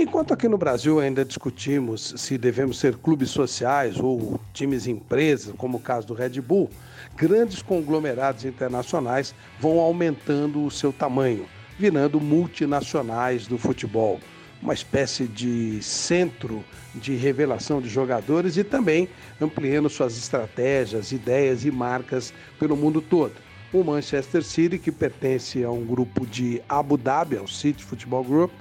Enquanto aqui no Brasil ainda discutimos se devemos ser clubes sociais ou times empresas, como o caso do Red Bull, grandes conglomerados internacionais vão aumentando o seu tamanho, virando multinacionais do futebol, uma espécie de centro de revelação de jogadores e também ampliando suas estratégias, ideias e marcas pelo mundo todo. O Manchester City, que pertence a um grupo de Abu Dhabi, ao City Football Group,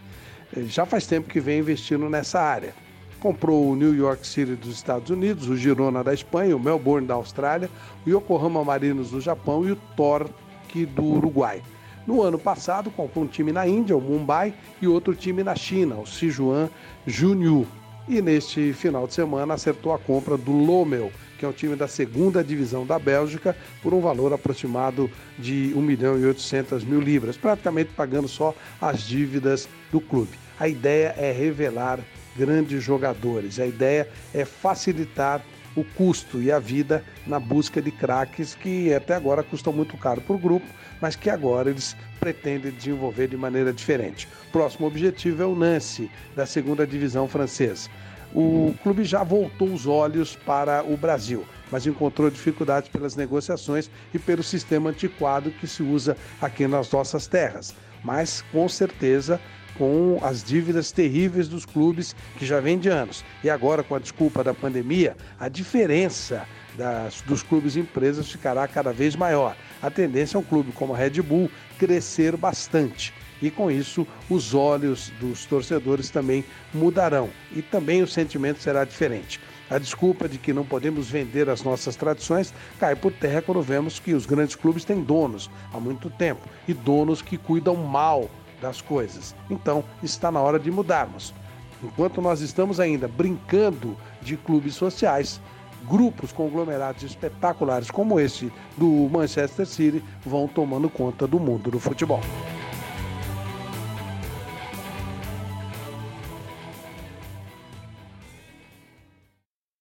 já faz tempo que vem investindo nessa área. Comprou o New York City dos Estados Unidos, o Girona da Espanha, o Melbourne da Austrália, o Yokohama Marinos do Japão e o Torque do Uruguai. No ano passado, comprou um time na Índia, o Mumbai, e outro time na China, o Sichuan Junyu. E neste final de semana acertou a compra do Lomel, que é um time da segunda divisão da Bélgica, por um valor aproximado de 1 milhão e 800 mil libras, praticamente pagando só as dívidas do clube. A ideia é revelar grandes jogadores, a ideia é facilitar o custo e a vida na busca de craques que até agora custam muito caro para o grupo, mas que agora eles pretendem desenvolver de maneira diferente. Próximo objetivo é o Nancy, da segunda divisão francesa o clube já voltou os olhos para o Brasil, mas encontrou dificuldades pelas negociações e pelo sistema antiquado que se usa aqui nas nossas terras. Mas com certeza com as dívidas terríveis dos clubes que já vem de anos. E agora, com a desculpa da pandemia, a diferença das, dos clubes e empresas ficará cada vez maior. A tendência é um clube como a Red Bull crescer bastante e com isso os olhos dos torcedores também mudarão e também o sentimento será diferente. A desculpa de que não podemos vender as nossas tradições cai por terra quando vemos que os grandes clubes têm donos há muito tempo e donos que cuidam mal das coisas. Então está na hora de mudarmos. Enquanto nós estamos ainda brincando de clubes sociais, grupos conglomerados espetaculares como esse do Manchester City vão tomando conta do mundo do futebol.